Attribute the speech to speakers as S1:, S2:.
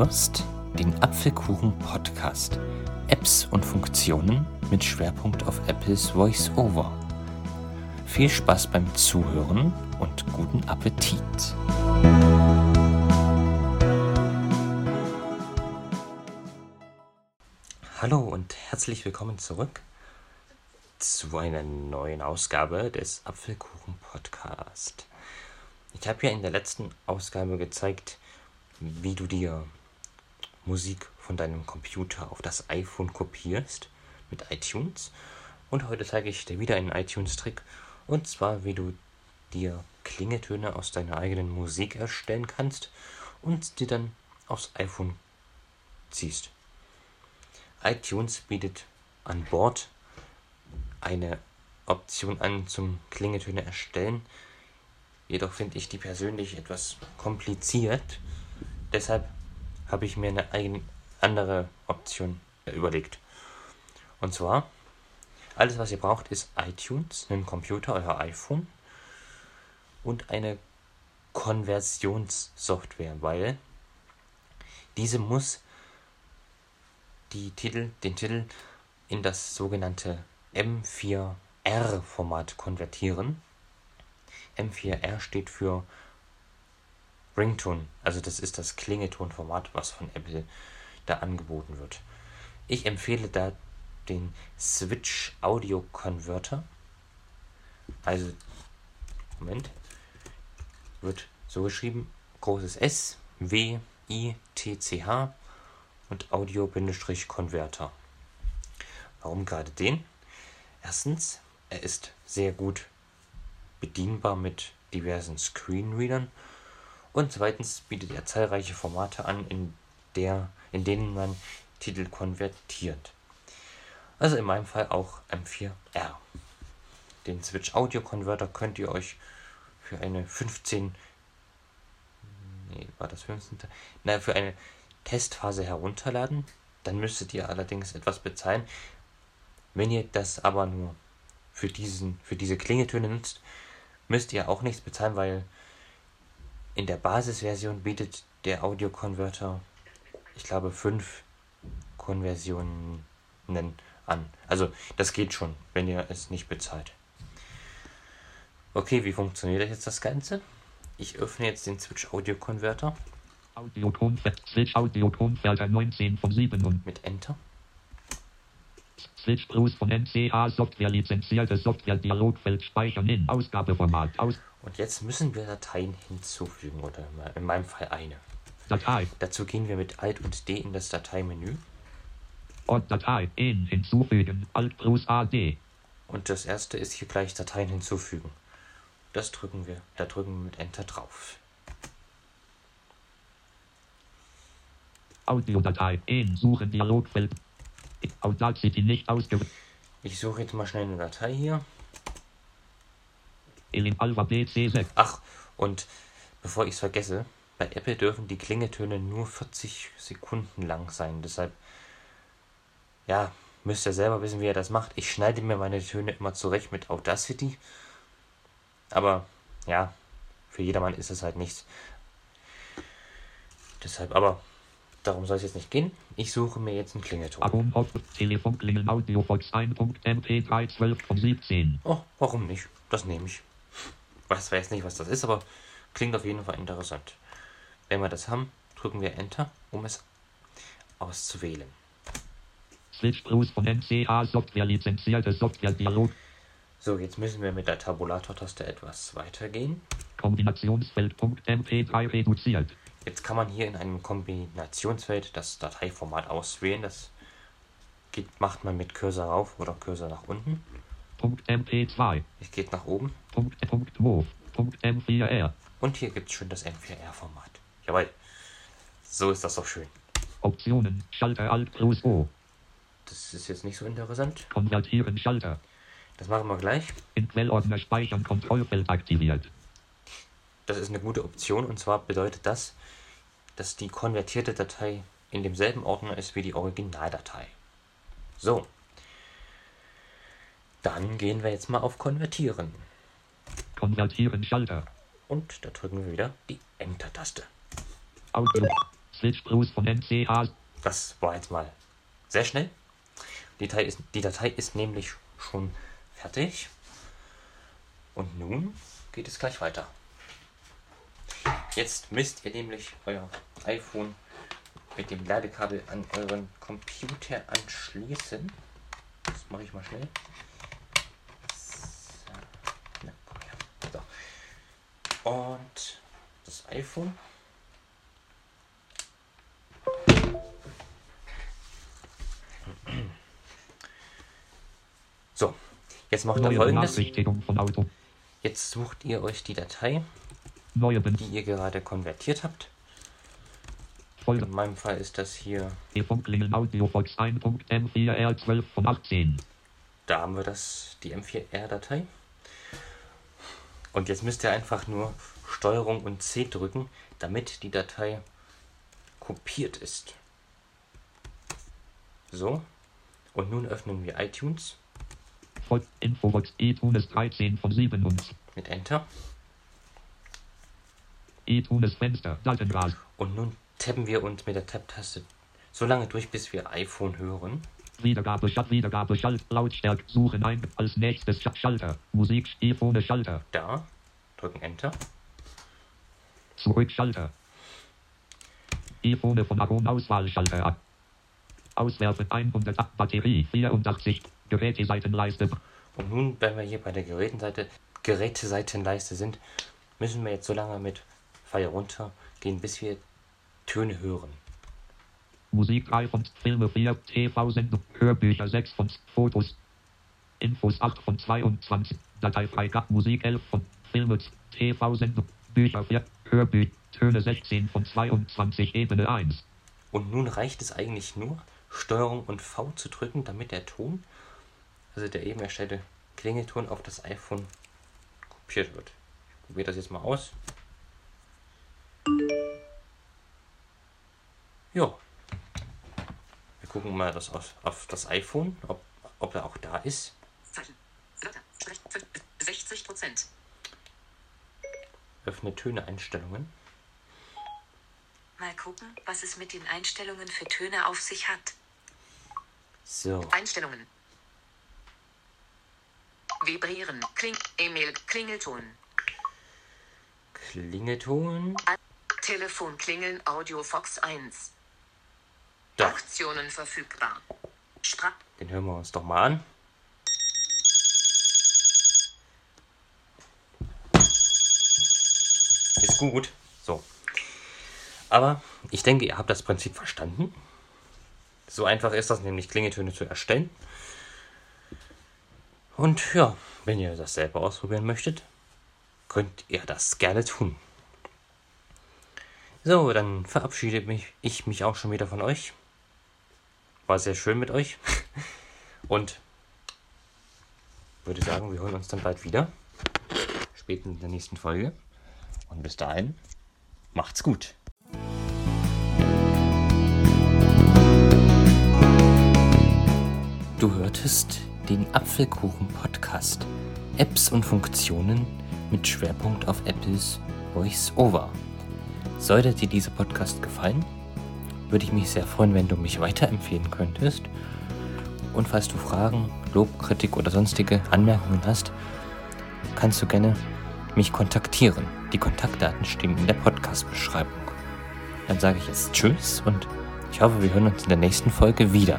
S1: hörst den Apfelkuchen Podcast. Apps und Funktionen mit Schwerpunkt auf Apples VoiceOver. Viel Spaß beim Zuhören und guten Appetit. Hallo und herzlich willkommen zurück zu einer neuen Ausgabe des Apfelkuchen Podcast. Ich habe ja in der letzten Ausgabe gezeigt, wie du dir Musik von deinem Computer auf das iPhone kopierst mit iTunes. Und heute zeige ich dir wieder einen iTunes-Trick. Und zwar, wie du dir Klingetöne aus deiner eigenen Musik erstellen kannst und die dann aufs iPhone ziehst. iTunes bietet an Bord eine Option an zum Klingetöne erstellen. Jedoch finde ich die persönlich etwas kompliziert. Deshalb habe ich mir eine eigene andere Option überlegt. Und zwar, alles was ihr braucht ist iTunes, einen Computer, euer iPhone und eine Konversionssoftware, weil diese muss die Titel, den Titel in das sogenannte M4R-Format konvertieren. M4R steht für Ringtone, also das ist das Klingeltonformat, was von Apple da angeboten wird. Ich empfehle da den Switch Audio Converter. Also, Moment, wird so geschrieben, großes S, W, I, T, C, H und Audio-Converter. Warum gerade den? Erstens, er ist sehr gut bedienbar mit diversen Screenreadern und zweitens bietet er zahlreiche Formate an, in, der, in denen man Titel konvertiert. Also in meinem Fall auch M4R. Den Switch Audio Converter könnt ihr euch für eine 15 nee, war das 15. Na, für eine Testphase herunterladen. Dann müsstet ihr allerdings etwas bezahlen. Wenn ihr das aber nur für, diesen, für diese Klingetöne nutzt, müsst ihr auch nichts bezahlen, weil in der Basisversion bietet der Audiokonverter, ich glaube, fünf Konversionen an. Also das geht schon, wenn ihr es nicht bezahlt. Okay, wie funktioniert jetzt das Ganze? Ich öffne jetzt den Switch Audio Converter.
S2: Audio Switch Audio Converter 19 von 7 und
S1: mit Enter.
S2: Switch Plus von NCA Software lizenzierte Software Dialogfeld speichern in Ausgabeformat aus.
S1: Und jetzt müssen wir Dateien hinzufügen oder in meinem Fall eine.
S2: Datei.
S1: Dazu gehen wir mit Alt und D in das Dateimenü.
S2: Ort Datei in hinzufügen Alt plus AD.
S1: Und das erste ist hier gleich Dateien hinzufügen. Das drücken wir, da drücken wir mit Enter drauf.
S2: Audiodatei in Suchen Dialogfeld.
S1: Ich suche jetzt mal schnell eine Datei hier.
S2: In Alphabet C6.
S1: Ach, und bevor ich es vergesse, bei Apple dürfen die Klingetöne nur 40 Sekunden lang sein. Deshalb, ja, müsst ihr selber wissen, wie ihr das macht. Ich schneide mir meine Töne immer zurecht mit Audacity. Aber, ja, für jedermann ist es halt nichts. Deshalb, aber Darum soll es jetzt nicht gehen. Ich suche mir jetzt einen Klingelton.
S2: Warum auf Telefon klingeln Audio Fox 1.mp3 12 von 17.
S1: Oh, warum nicht? Das nehme ich. Ich weiß nicht, was das ist, aber klingt auf jeden Fall interessant. Wenn wir das haben, drücken wir Enter, um es auszuwählen.
S2: Switch Plus von NCA Software lizenzierte Software Dialog.
S1: So, jetzt müssen wir mit der Tabulator-Taste etwas weitergehen.
S2: Kombinationsfeld.mp3 reduziert.
S1: Jetzt kann man hier in einem Kombinationsfeld das Dateiformat auswählen. Das geht, macht man mit Cursor rauf oder Cursor nach unten.
S2: Punkt MP2.
S1: Es geht nach oben.
S2: Punkt, Punkt Move. Punkt M4R.
S1: Und hier gibt es schon das M4R-Format. Jawohl. So ist das doch schön.
S2: Optionen. Schalter Alt plus O.
S1: Das ist jetzt nicht so interessant.
S2: Konvertieren Schalter.
S1: Das machen wir gleich.
S2: In Quellordner speichern Kontrollfeld aktiviert.
S1: Das ist eine gute Option und zwar bedeutet das, dass die konvertierte Datei in demselben Ordner ist wie die Originaldatei. So. Dann gehen wir jetzt mal auf Konvertieren.
S2: Konvertieren Schalter.
S1: Und da drücken wir wieder die Enter-Taste.
S2: Audio. Switch Bruce von MCA.
S1: Das war jetzt mal sehr schnell. Die Datei ist, die Datei ist nämlich schon fertig. Und nun geht es gleich weiter. Jetzt müsst ihr nämlich euer iPhone mit dem Ladekabel an euren Computer anschließen. Das mache ich mal schnell. So. Und das iPhone. So, jetzt macht ihr folgendes. Jetzt sucht ihr euch die Datei,
S2: Neue Ben
S1: die ihr gerade konvertiert habt.
S2: Folge.
S1: In meinem Fall ist das hier,
S2: E-Funkklingeln Audio Fox 1.m4r12 von 18.
S1: da haben wir das, die M4R-Datei. Und jetzt müsst ihr einfach nur Steuerung und C drücken, damit die Datei kopiert ist. So. Und nun öffnen wir iTunes
S2: Infobox E-Tunes 13 von 7 und
S1: mit Enter.
S2: E-Tunes Fenster. Seitenras.
S1: Und nun tappen wir uns mit der Tab-Taste so lange durch, bis wir iPhone hören.
S2: Wiedergabe, Schalt, Wiedergabe, Schalt, Lautstärke, Suchen ein, als nächstes Sch- Schalter, Musik, E-Phone, Schalter,
S1: Da. Drücken Enter.
S2: zurück, Schalter. E-Phone von Aron, Auswahlschalter ab. Auswerfen 108, Batterie 84, Geräteseitenleiste,
S1: Und nun, wenn wir hier bei der Gerätenseite, Geräteseitenleiste sind, müssen wir jetzt so lange mit Pfeil runter gehen, bis wir Töne hören.
S2: Musik 3 von Filme 4, TV-Sendung, Hörbücher 6 von Fotos, Infos 8 von 22, Dateifreigabe Musik 11 von Filme, TV-Sendung, Bücher 4, Hörbücher, Töne 16 von 22, Ebene 1.
S1: Und nun reicht es eigentlich nur, Steuerung und V zu drücken, damit der Ton, also der eben erstellte Klingelton, auf das iPhone kopiert wird. Ich probiere das jetzt mal aus. Ja. Wir gucken mal das auf, auf das iPhone, ob, ob er auch da ist.
S3: Zeichen. Wörter. Sprech. 60 Prozent.
S1: Öffne Töne Einstellungen.
S4: Mal gucken, was es mit den Einstellungen für Töne auf sich hat.
S1: So.
S3: Einstellungen. Vibrieren. Kling. E-Mail. Klingelton.
S1: Klingelton.
S3: Telefon klingeln. Audio Fox 1.
S1: Da.
S3: Aktionen verfügbar. Sprach.
S1: Den hören wir uns doch mal an. Ist gut. So. Aber ich denke, ihr habt das Prinzip verstanden. So einfach ist das nämlich, Klingeltöne zu erstellen. Und ja, wenn ihr das selber ausprobieren möchtet, könnt ihr das gerne tun. So, dann verabschiede mich, ich mich auch schon wieder von euch. War sehr schön mit euch. Und würde sagen, wir hören uns dann bald wieder. Später in der nächsten Folge. Und bis dahin, macht's gut. Du hörtest den Apfelkuchen-Podcast. Apps und Funktionen mit Schwerpunkt auf Apples Voice-Over. Sollte dir dieser Podcast gefallen, würde ich mich sehr freuen, wenn du mich weiterempfehlen könntest. Und falls du Fragen, Lob, Kritik oder sonstige Anmerkungen hast, kannst du gerne mich kontaktieren. Die Kontaktdaten stehen in der Podcast-Beschreibung. Dann sage ich jetzt Tschüss und ich hoffe, wir hören uns in der nächsten Folge wieder.